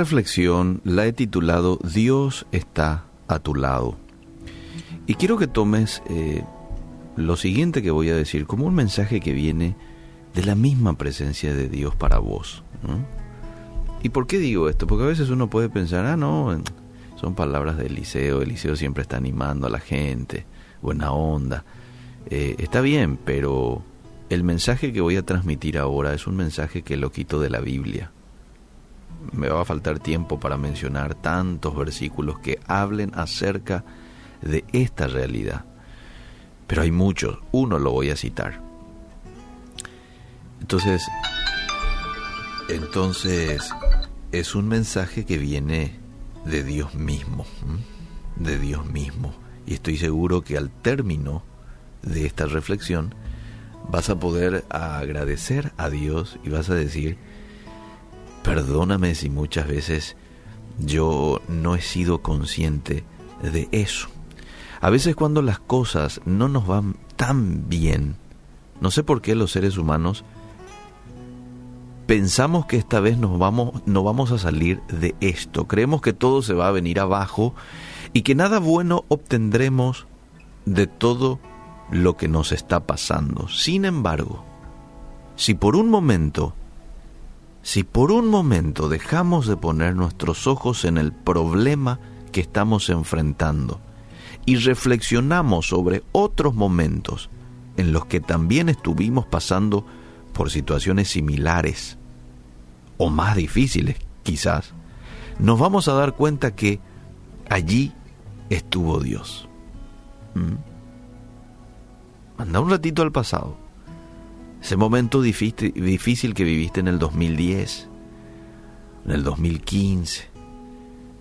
reflexión la he titulado Dios está a tu lado. Y quiero que tomes eh, lo siguiente que voy a decir como un mensaje que viene de la misma presencia de Dios para vos. ¿Y por qué digo esto? Porque a veces uno puede pensar, ah, no, son palabras de Eliseo, Eliseo siempre está animando a la gente, buena onda. Eh, está bien, pero el mensaje que voy a transmitir ahora es un mensaje que lo quito de la Biblia. Me va a faltar tiempo para mencionar tantos versículos que hablen acerca de esta realidad. Pero hay muchos, uno lo voy a citar. Entonces, entonces es un mensaje que viene de Dios mismo, de Dios mismo. Y estoy seguro que al término de esta reflexión vas a poder agradecer a Dios y vas a decir, perdóname si muchas veces yo no he sido consciente de eso. A veces cuando las cosas no nos van tan bien, no sé por qué los seres humanos pensamos que esta vez nos vamos, no vamos a salir de esto. Creemos que todo se va a venir abajo y que nada bueno obtendremos de todo lo que nos está pasando. Sin embargo, si por un momento, si por un momento dejamos de poner nuestros ojos en el problema que estamos enfrentando y reflexionamos sobre otros momentos en los que también estuvimos pasando por situaciones similares, o más difíciles quizás, nos vamos a dar cuenta que allí estuvo Dios. ¿Mm? Anda un ratito al pasado. Ese momento difícil, que viviste en el 2010, en el 2015,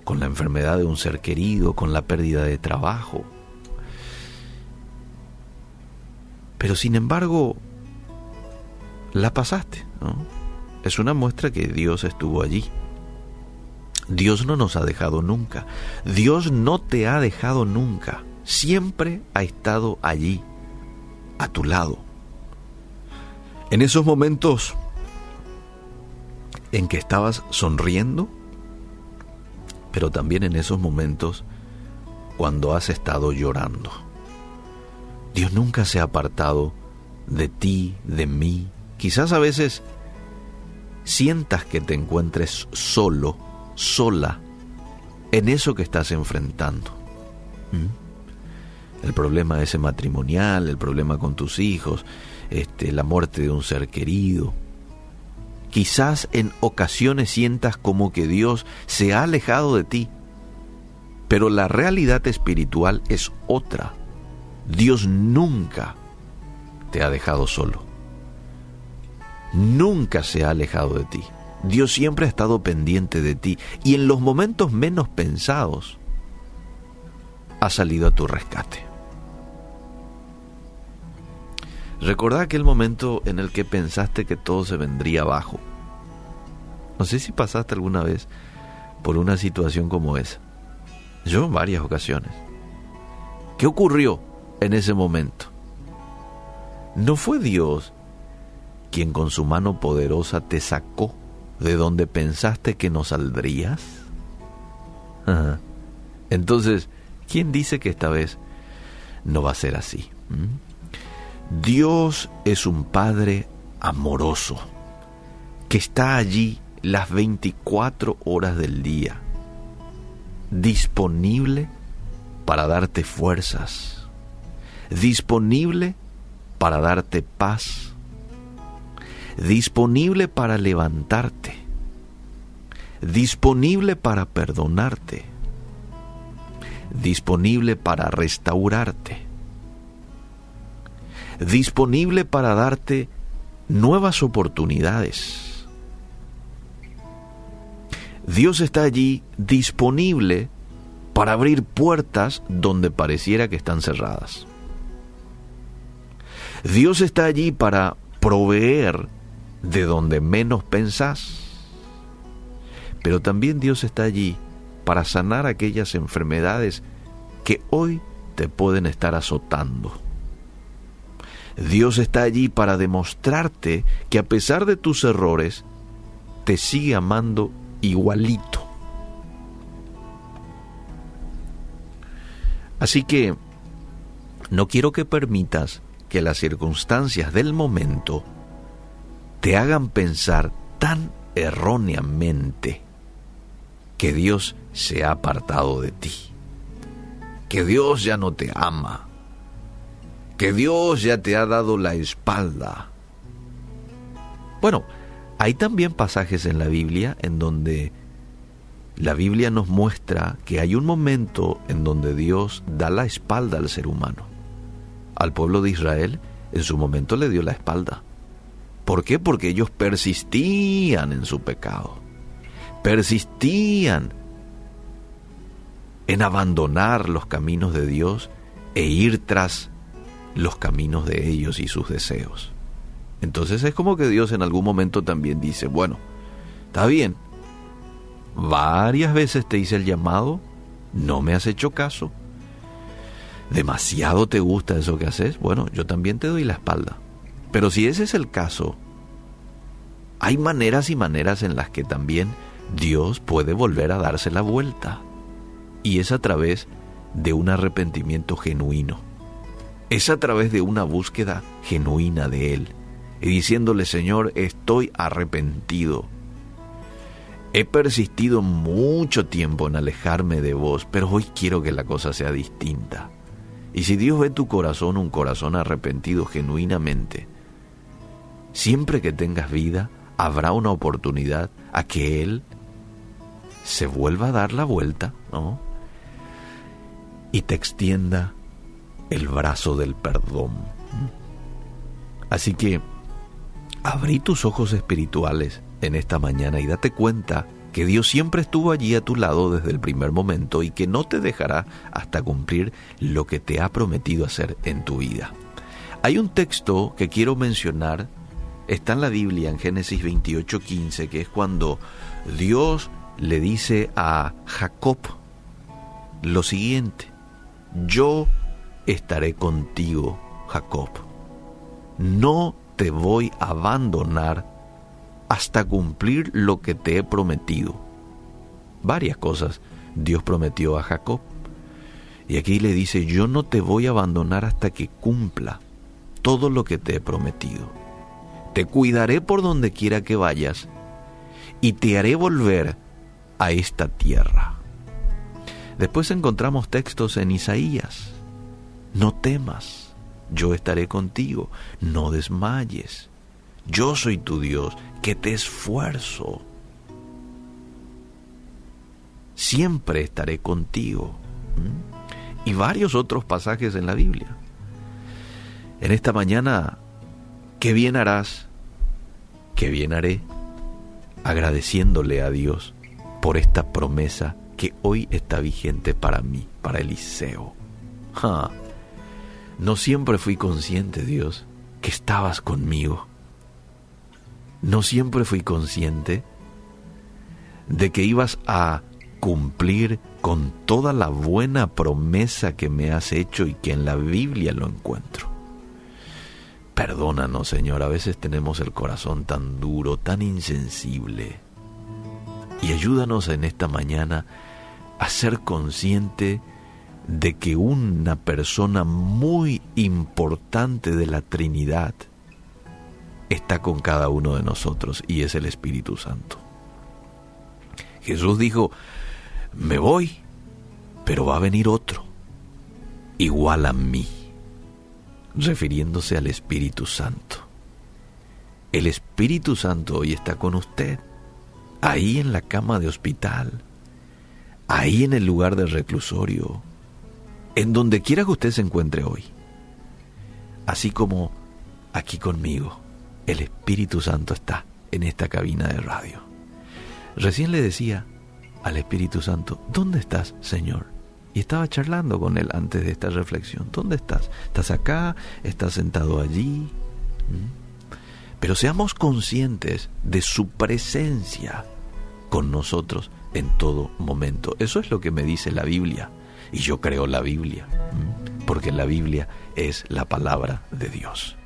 con la enfermedad de un ser querido, con la pérdida de trabajo. Pero sin embargo, la pasaste, ¿no? es una muestra que Dios estuvo allí. Dios no nos ha dejado nunca. Dios no te ha dejado nunca. Siempre ha estado allí, a tu lado. En esos momentos en que estabas sonriendo, pero también en esos momentos cuando has estado llorando. Dios nunca se ha apartado de ti, de mí. Quizás a veces sientas que te encuentres solo, sola, en eso que estás enfrentando. ¿Mm? El problema ese matrimonial, el problema con tus hijos, este, la muerte de un ser querido. Quizás en ocasiones sientas como que Dios se ha alejado de ti, pero la realidad espiritual es otra. Dios nunca te ha dejado solo nunca se ha alejado de ti. Dios siempre ha estado pendiente de ti y en los momentos menos pensados ha salido a tu rescate. Recordá aquel momento en el que pensaste que todo se vendría abajo. No sé si pasaste alguna vez por una situación como esa. Yo en varias ocasiones. ¿Qué ocurrió en ese momento? No fue Dios quien con su mano poderosa te sacó de donde pensaste que no saldrías? Entonces, ¿quién dice que esta vez no va a ser así? ¿Mm? Dios es un Padre amoroso, que está allí las 24 horas del día, disponible para darte fuerzas, disponible para darte paz, disponible para levantarte, disponible para perdonarte, disponible para restaurarte, disponible para darte nuevas oportunidades. Dios está allí disponible para abrir puertas donde pareciera que están cerradas. Dios está allí para proveer de donde menos pensás. Pero también Dios está allí para sanar aquellas enfermedades que hoy te pueden estar azotando. Dios está allí para demostrarte que a pesar de tus errores, te sigue amando igualito. Así que no quiero que permitas que las circunstancias del momento te hagan pensar tan erróneamente que Dios se ha apartado de ti, que Dios ya no te ama, que Dios ya te ha dado la espalda. Bueno, hay también pasajes en la Biblia en donde la Biblia nos muestra que hay un momento en donde Dios da la espalda al ser humano. Al pueblo de Israel en su momento le dio la espalda. ¿Por qué? Porque ellos persistían en su pecado. Persistían en abandonar los caminos de Dios e ir tras los caminos de ellos y sus deseos. Entonces es como que Dios en algún momento también dice, bueno, está bien, Varias veces te hice el llamado, no me has hecho caso. Demasiado te gusta eso que haces, bueno, yo también te doy la espalda. Pero si ese es el caso, hay maneras y maneras en las que también Dios puede volver a darse la vuelta. Y es a través de un arrepentimiento genuino. Es a través de una búsqueda genuina de Él. Y diciéndole, Señor, estoy arrepentido He persistido mucho tiempo en alejarme de vos, pero hoy quiero que la cosa sea distinta. Y si Dios ve tu corazón, un corazón arrepentido genuinamente, siempre que tengas vida, habrá una oportunidad a que Él se vuelva a dar la vuelta, ¿no? Y te extienda el brazo del perdón. Así que abrí tus ojos espirituales en esta mañana y date cuenta que Dios siempre estuvo allí a tu lado desde el primer momento y que no te dejará hasta cumplir lo que te ha prometido hacer en tu vida. Hay un texto que quiero mencionar, está en la Biblia en Génesis 28:15, que es cuando Dios le dice a Jacob lo siguiente, yo estaré contigo, Jacob, no te voy a abandonar hasta cumplir lo que te he prometido. Varias cosas Dios prometió a Jacob. Y aquí le dice, yo no te voy a abandonar hasta que cumpla todo lo que te he prometido. Te cuidaré por donde quiera que vayas y te haré volver a esta tierra. Después encontramos textos en Isaías. No temas, yo estaré contigo, no desmayes. Yo soy tu Dios, que te esfuerzo. Siempre estaré contigo. Y varios otros pasajes en la Biblia. En esta mañana, qué bien harás, qué bien haré, agradeciéndole a Dios por esta promesa que hoy está vigente para mí, para Eliseo. No siempre fui consciente, Dios, que estabas conmigo no siempre fui consciente de que ibas a cumplir con toda la buena promesa que me has hecho y que en la Biblia lo encuentro. Perdónanos, Señor, a veces tenemos el corazón tan duro, tan insensible. Y ayúdanos en esta mañana a ser consciente de que una persona muy importante de la Trinidad está con cada uno de nosotros y es el Espíritu Santo. Jesús dijo, me voy, pero va a venir otro, igual a mí, refiriéndose al Espíritu Santo. El Espíritu Santo hoy está con usted, ahí en la cama de hospital, ahí en el lugar del reclusorio, en donde quiera que usted se encuentre hoy, así como aquí conmigo el Espíritu Santo está en esta cabina de radio. Recién le decía al Espíritu Santo, ¿dónde estás, Señor? Y estaba charlando con él antes de esta reflexión. ¿Dónde estás? ¿Estás acá? ¿Estás sentado allí? ¿Mm? Pero seamos conscientes de su presencia con nosotros en todo momento. Eso es lo que me dice la Biblia. Y yo creo la Biblia, porque la Biblia es la palabra de Dios.